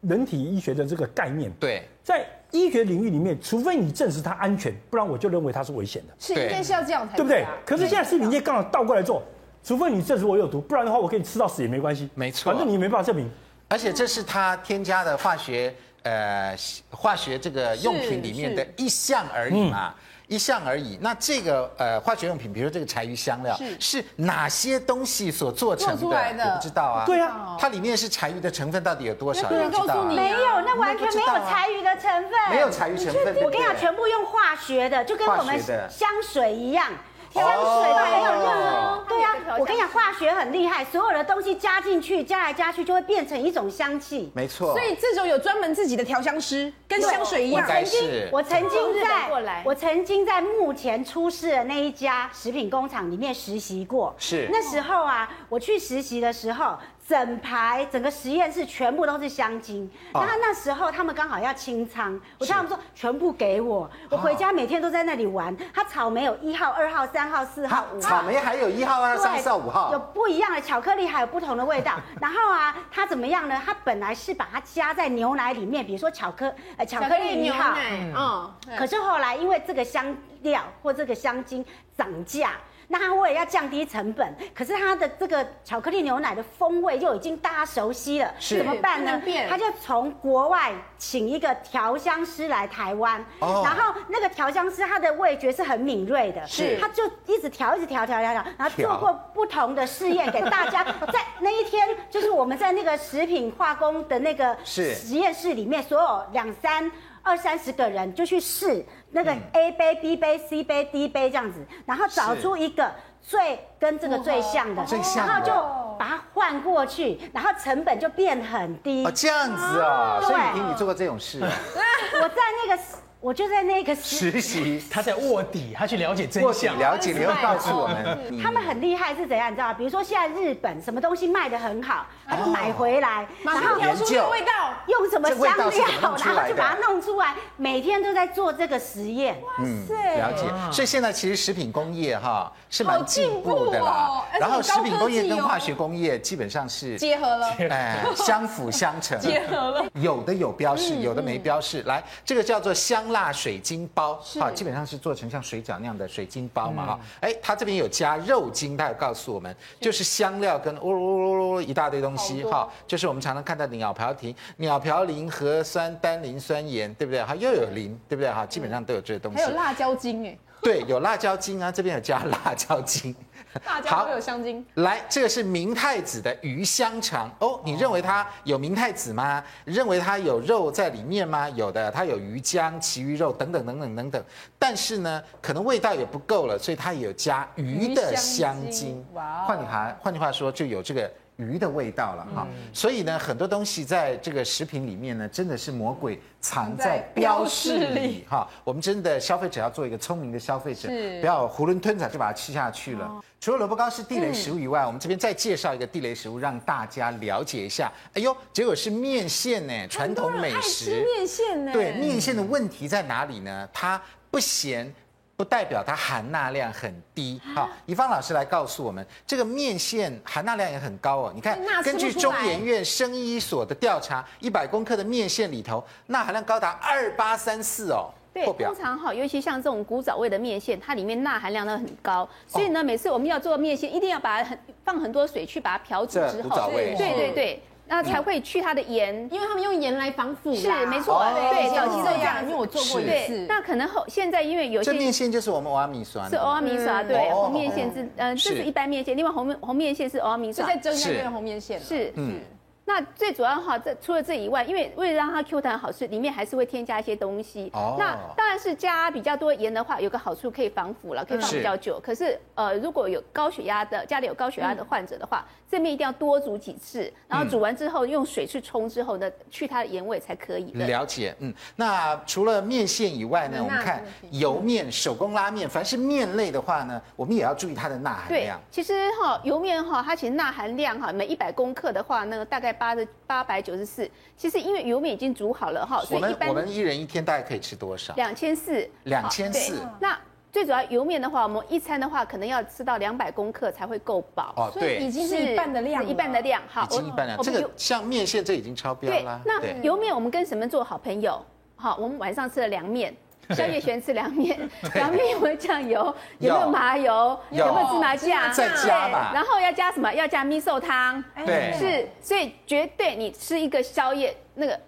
人体医学的这个概念。对。在医学领域里面，除非你证实它安全，不然我就认为它是危险的。是，应该是要这样才对不对？可是现在食品界刚好倒过来做，除非你证实我有毒，不然的话我可以吃到死也没关系。没错。反正你没办法证明。而且这是它添加的化学，呃，化学这个用品里面的一项而已嘛，一项而已。那这个呃化学用品，比如说这个柴鱼香料，是哪些东西所做成的？我不知道啊。对啊，它里面是柴鱼的成分到底有多少？不能告诉你，没有，那完全没有柴鱼的成分，没有柴鱼成分。我跟你讲，全部用化学的，就跟我们香水一样。香水都没有任何，对啊，我跟你讲，化学很厉害，所有的东西加进去，加来加去就会变成一种香气。没错。所以这种有专门自己的调香师，跟香水一样。我曾经，我曾经在，我曾经在目前出事的那一家食品工厂里面实习过。是。那时候啊，我去实习的时候。整排整个实验室全部都是香精，然后那时候他们刚好要清仓，我叫他们说全部给我，我回家每天都在那里玩。它草莓有一号、二号、三号、四号、五号。草莓还有一号、二号、三号、五号。有不一样的巧克力，还有不同的味道。然后啊，它怎么样呢？它本来是把它加在牛奶里面，比如说巧克呃巧克力一号，嗯，可是后来因为这个香料或这个香精涨价。那他为了要降低成本，可是他的这个巧克力牛奶的风味就已经大家熟悉了，是怎么办呢？他就从国外请一个调香师来台湾，哦、然后那个调香师他的味觉是很敏锐的，是，他就一直调，一直调，调，调，调，然后做过不同的试验给大家。在那一天，就是我们在那个食品化工的那个实验室里面，所有两三二三十个人就去试。那个 A 杯、B 杯、C 杯、D 杯这样子，然后找出一个最跟这个最像的，然后就把它换过去，然后成本就变很低。哦，这样子啊，所以你，你做过这种事？我在那个。我就在那个 实习，他在卧底，他去了解真相，了解，你要告诉我们。他们很厉害是怎样？你知道吗？比如说现在日本什么东西卖的很好，他就买回来，然后调出这个味道，用什么香料，然后就把它弄出来，每天都在做这个实验。哇塞，了解。所以现在其实食品工业哈是蛮进步的啦。然后食品工业跟化学工业基本上是结合了，哎，相辅相成，结合了。有的有标示，有的没标示。来，这个叫做香。辣水晶包，好，基本上是做成像水饺那样的水晶包嘛，哈，哎，它这边有加肉精，它有告诉我们，就是香料跟呜呜呜呜一大堆东西，哈，就是我们常常看到的鸟嘌呤、鸟嘌呤核酸单磷酸盐，对不对？哈，又有磷，对不对？哈，基本上都有这些东西。还有辣椒精，哎，对，有辣椒精啊，这边有加辣椒精。辣椒都有香精。来，这个是明太子的鱼香肠哦。你认为它有明太子吗？认为它有肉在里面吗？有的，它有鱼浆、旗鱼肉等等等等等等。但是呢，可能味道也不够了，所以它也有加鱼的香精。哇！换句话，换句话说，就有这个。鱼的味道了哈，所以呢，很多东西在这个食品里面呢，真的是魔鬼藏在标示里哈。我们真的消费者要做一个聪明的消费者，不要囫囵吞枣就把它吃下去了。除了萝卜糕是地雷食物以外，我们这边再介绍一个地雷食物，让大家了解一下。哎呦，结果是面线呢，传统美食。面线呢？对，面线的问题在哪里呢？它不咸。不代表它含钠量很低。好，宜芳老师来告诉我们，这个面线含钠量也很高哦。你看，根据中研院生医所的调查，一百公克的面线里头，钠含量高达二八三四哦。对，通常哈，尤其像这种古早味的面线，它里面钠含量都很高，所以呢，每次我们要做面线，一定要把它很放很多水去把它漂煮之后，对对对。那才会去它的盐，因为他们用盐来防腐。是，没错，对，早期这样，因为我做过一次。那可能后现在因为有些面线就是我们欧阿米酸，是欧阿米酸，对，红面线是，嗯，这是一般面线，另外红面红面线是欧阿米刷，再蒸一下就用红面线，是，嗯。那最主要哈，这除了这以外，因为为了让它 Q 弹好吃，里面还是会添加一些东西。哦。那当然是加比较多盐的话，有个好处可以防腐了，可以放比较久。可是呃，如果有高血压的家里有高血压的患者的话，这面一定要多煮几次，然后煮完之后用水去冲之后呢，去它的盐味才可以。了解，嗯。那除了面线以外呢，我们看油面、手工拉面，凡是面类的话呢，我们也要注意它的钠含量。对，其实哈，油面哈，它其实钠含量哈，每一百公克的话，那个大概。八的八百九十四，其实因为油面已经煮好了哈，所以一般我们一人一天大概可以吃多少？两千四，两千四。那最主要油面的话，我们一餐的话可能要吃到两百公克才会够饱。哦，对，已经是一半的量，一半的量。好，已经一半量。这个像面线这已经超标了。那油面我们跟什么做好朋友？好，我们晚上吃了凉面。宵夜喜欢吃凉面，凉面有没有酱油？有没有麻油？有没有芝麻酱？再加吧。然后要加什么？要加米寿汤。对，是，所以绝对你吃一个宵夜，那个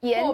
盐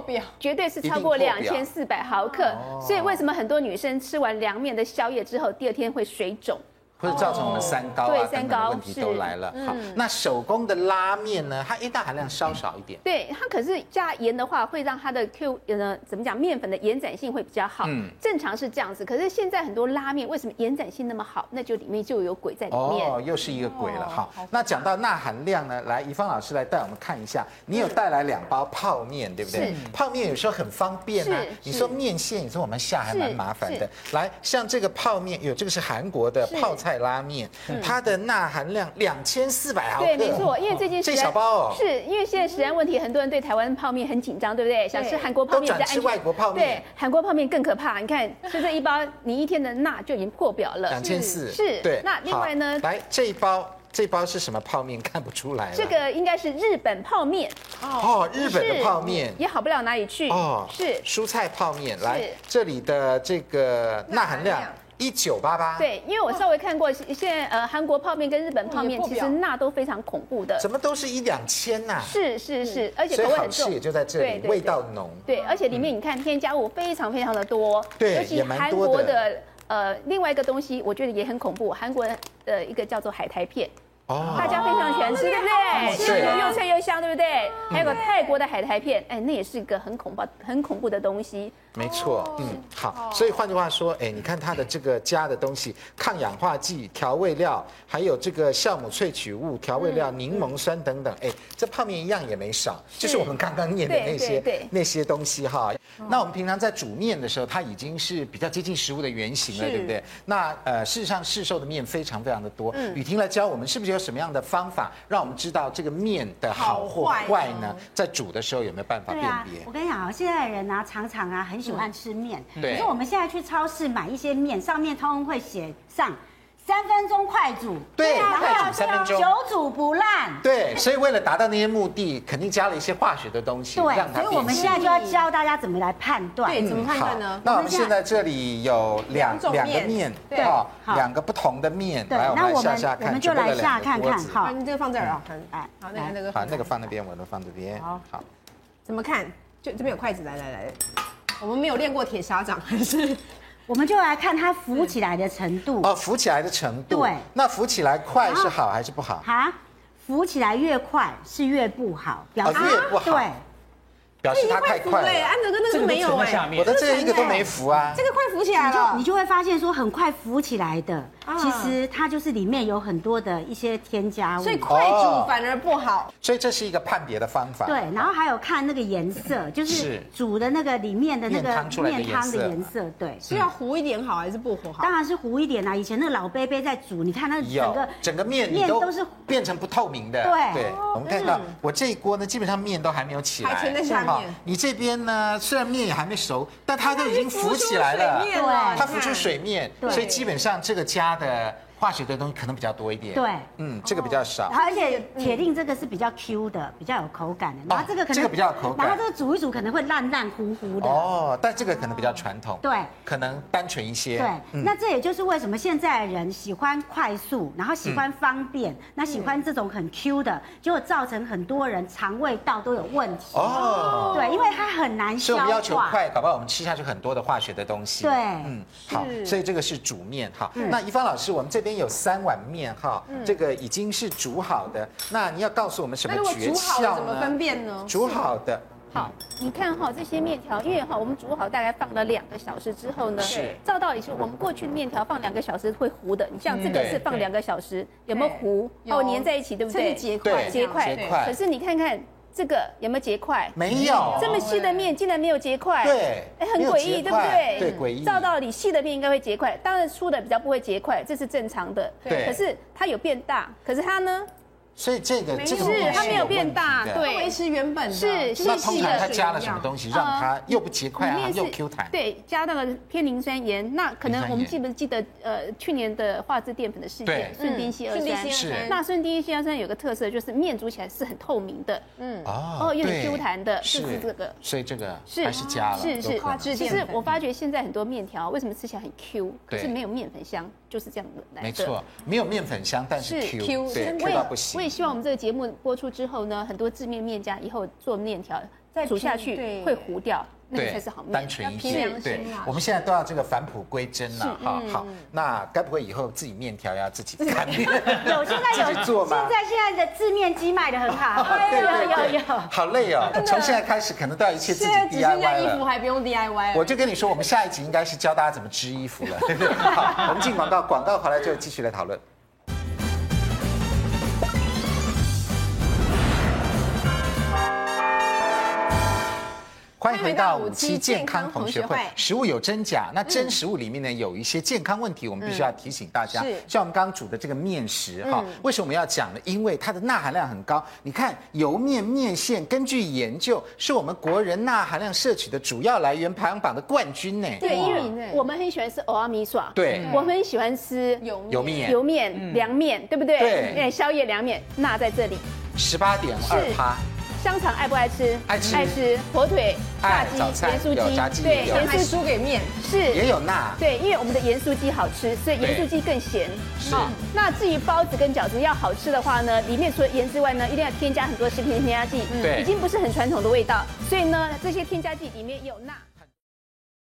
绝对是超过两千四百毫克。所以为什么很多女生吃完凉面的宵夜之后，第二天会水肿？会造成我们三高啊等等的问题都来了。好，那手工的拉面呢？它钠含量稍少一点。对，它可是加盐的话，会让它的 Q 呃怎么讲？面粉的延展性会比较好。嗯，正常是这样子。可是现在很多拉面为什么延展性那么好？那就里面就有鬼在里面。哦，又是一个鬼了。好，那讲到钠含量呢，来怡芳老师来带我们看一下。你有带来两包泡面，对不对？泡面有时候很方便啊。你说面线，你说我们下还蛮麻烦的。来，像这个泡面，有这个是韩国的泡菜。拉面，它的钠含量两千四百毫克。对，没错，因为最近这小包哦，是因为现在食安问题，很多人对台湾泡面很紧张，对不对？想吃韩国泡面比较安全。都转吃外国泡面。对，韩国泡面更可怕。你看，就这一包，你一天的钠就已经破表了，两千四。是，对。那另外呢？来这一包，这包是什么泡面？看不出来。这个应该是日本泡面。哦，日本的泡面也好不了哪里去。哦，是蔬菜泡面。来，这里的这个钠含量。一九八八，对，因为我稍微看过，现在呃韩国泡面跟日本泡面其实钠都非常恐怖的，怎么都是一两千呐？是是是，而且口味很重，所以好吃也就在这里，味道浓。对，而且里面你看添加物非常非常的多，对，尤其韩国的呃另外一个东西，我觉得也很恐怖，韩国的一个叫做海苔片。大家非常喜欢吃，对不对？是又脆又香，对不对？还有个泰国的海苔片，哎，那也是一个很恐怖、很恐怖的东西。没错，嗯，好。所以换句话说，哎，你看它的这个加的东西，抗氧化剂、调味料，还有这个酵母萃取物、调味料、柠檬酸等等，哎，这泡面一样也没少，就是我们刚刚念的那些那些东西哈。那我们平常在煮面的时候，它已经是比较接近食物的原型了，对不对？那呃，事实上市售的面非常非常的多。雨婷来教我们，是不是有什么样的方法，让我们知道这个面的好或坏呢？在煮的时候有没有办法辨别？我跟你讲啊，现在的人啊，常常啊很。喜欢吃面，可是我们现在去超市买一些面，上面通通会写上。三分钟快煮，对，快煮三分钟，久煮不烂，对，所以为了达到那些目的，肯定加了一些化学的东西，对，所以我们现在就要教大家怎么来判断，对，怎么判断呢？那我们现在这里有两两个面，对，两个不同的面，对，那我们我们就来下看看，好，你这个放这儿啊，哎，好，那个那个，好，那个放那边，我的放这边，好，好，怎么看？就这边有筷子，来来来，我们没有练过铁砂掌，还是？我们就来看它浮起来的程度哦，浮起来的程度。对，那浮起来快是好还是不好？啊，浮起来越快是越不好，表示越不好。对。表示它太快了，安德哥那个没有哎，我的这个一个都没浮啊，这个快浮起来了，你就会发现说很快浮起来的，其实它就是里面有很多的一些添加物，所以快煮反而不好，所以这是一个判别的方法。对，然后还有看那个颜色，就是煮的那个里面的那个面汤的颜色，对，是要糊一点好还是不糊好？当然是糊一点啦，以前那个老杯杯在煮，你看那整个整个面面都是变成不透明的，对，对，我们看到我这一锅呢，基本上面都还没有起来，还沉在下面。你这边呢，虽然面也还没熟，但它都已经浮起来了，对，它浮出水面，所以基本上这个加的。化学的东西可能比较多一点，对，嗯，这个比较少，而且铁定这个是比较 Q 的，比较有口感的，然后这个可能这个比较有口感，然后这个煮一煮可能会烂烂糊糊的，哦，但这个可能比较传统，对，可能单纯一些，对，那这也就是为什么现在的人喜欢快速，然后喜欢方便，那喜欢这种很 Q 的，结果造成很多人肠胃道都有问题，哦，对，因为它很难消化，所以我们要求快，搞不好我们吃下去很多的化学的东西，对，嗯，好，所以这个是煮面，哈，那怡芳老师，我们这边有三碗面。哈，这个已经是煮好的。那你要告诉我们什么诀窍呢？煮好怎么分辨呢？煮好的，好，你看哈，这些面条，因为哈，我们煮好大概放了两个小时之后呢，是照道理说，我们过去的面条放两个小时会糊的。你像这个是放两个小时，有没有糊？哦，粘在一起，对不对？结块，结块。可是你看看。这个有没有结块？没有，这么细的面竟然没有结块。对，哎，很诡异，对不对？对，诡异。照道理细的面应该会结块，当然粗的比较不会结块，这是正常的。对。可是它有变大，可是它呢？所以这个这个是它没有变大，对，维持原本的。是细细的。那通常它加了什么东西，让它又不结块啊，又 Q 弹？对，加那个偏磷酸盐。那可能我们记不记得呃去年的化制淀粉的事件，顺丁烯二酸。是。那顺丁烯二酸有个特色，就是面煮起来是很透明的。嗯。哦。有点 Q 弹的，是这个。所以这个还是加了。是是。化制。其实我发觉现在很多面条为什么吃起来很 Q，可是没有面粉香，就是这样的来的。没错，没有面粉香，但是 Q，对，Q 到不行。希望我们这个节目。播出之后呢，很多字面面家以后做面条，再煮下去会糊掉，那个才是好面。单纯一些，对，我们现在都要这个返璞归真了。哈好，那该不会以后自己面条要自己擀面？有，现在有做吗？现在现在的制面机卖的很好。对对对，好累哦，从现在开始可能都要一切自己 DIY 了。衣服还不用 DIY。我就跟你说，我们下一集应该是教大家怎么织衣服了？好，我们进广告，广告回来就继续来讨论。欢迎回到五期健康同学会。食物有真假，那真食物里面呢，有一些健康问题，我们必须要提醒大家。像我们刚刚煮的这个面食哈，为什么我们要讲呢？因为它的钠含量很高。你看油面面线，根据研究，是我们国人钠含量摄取的主要来源，排行榜的冠军呢。对，因为我们很喜欢吃欧阿米线，对，我们很喜欢吃油油面、油面凉面，对不对？对，宵夜凉面，钠在这里，十八点二趴。香肠爱不爱吃？爱吃，爱吃。火腿、炸鸡、盐酥鸡，对，盐酥输给面是。也有钠，对，因为我们的盐酥鸡好吃，所以盐酥鸡更咸。好，那至于包子跟饺子要好吃的话呢，里面除了盐之外呢，一定要添加很多食品添加剂，对，已经不是很传统的味道，所以呢，这些添加剂里面有钠。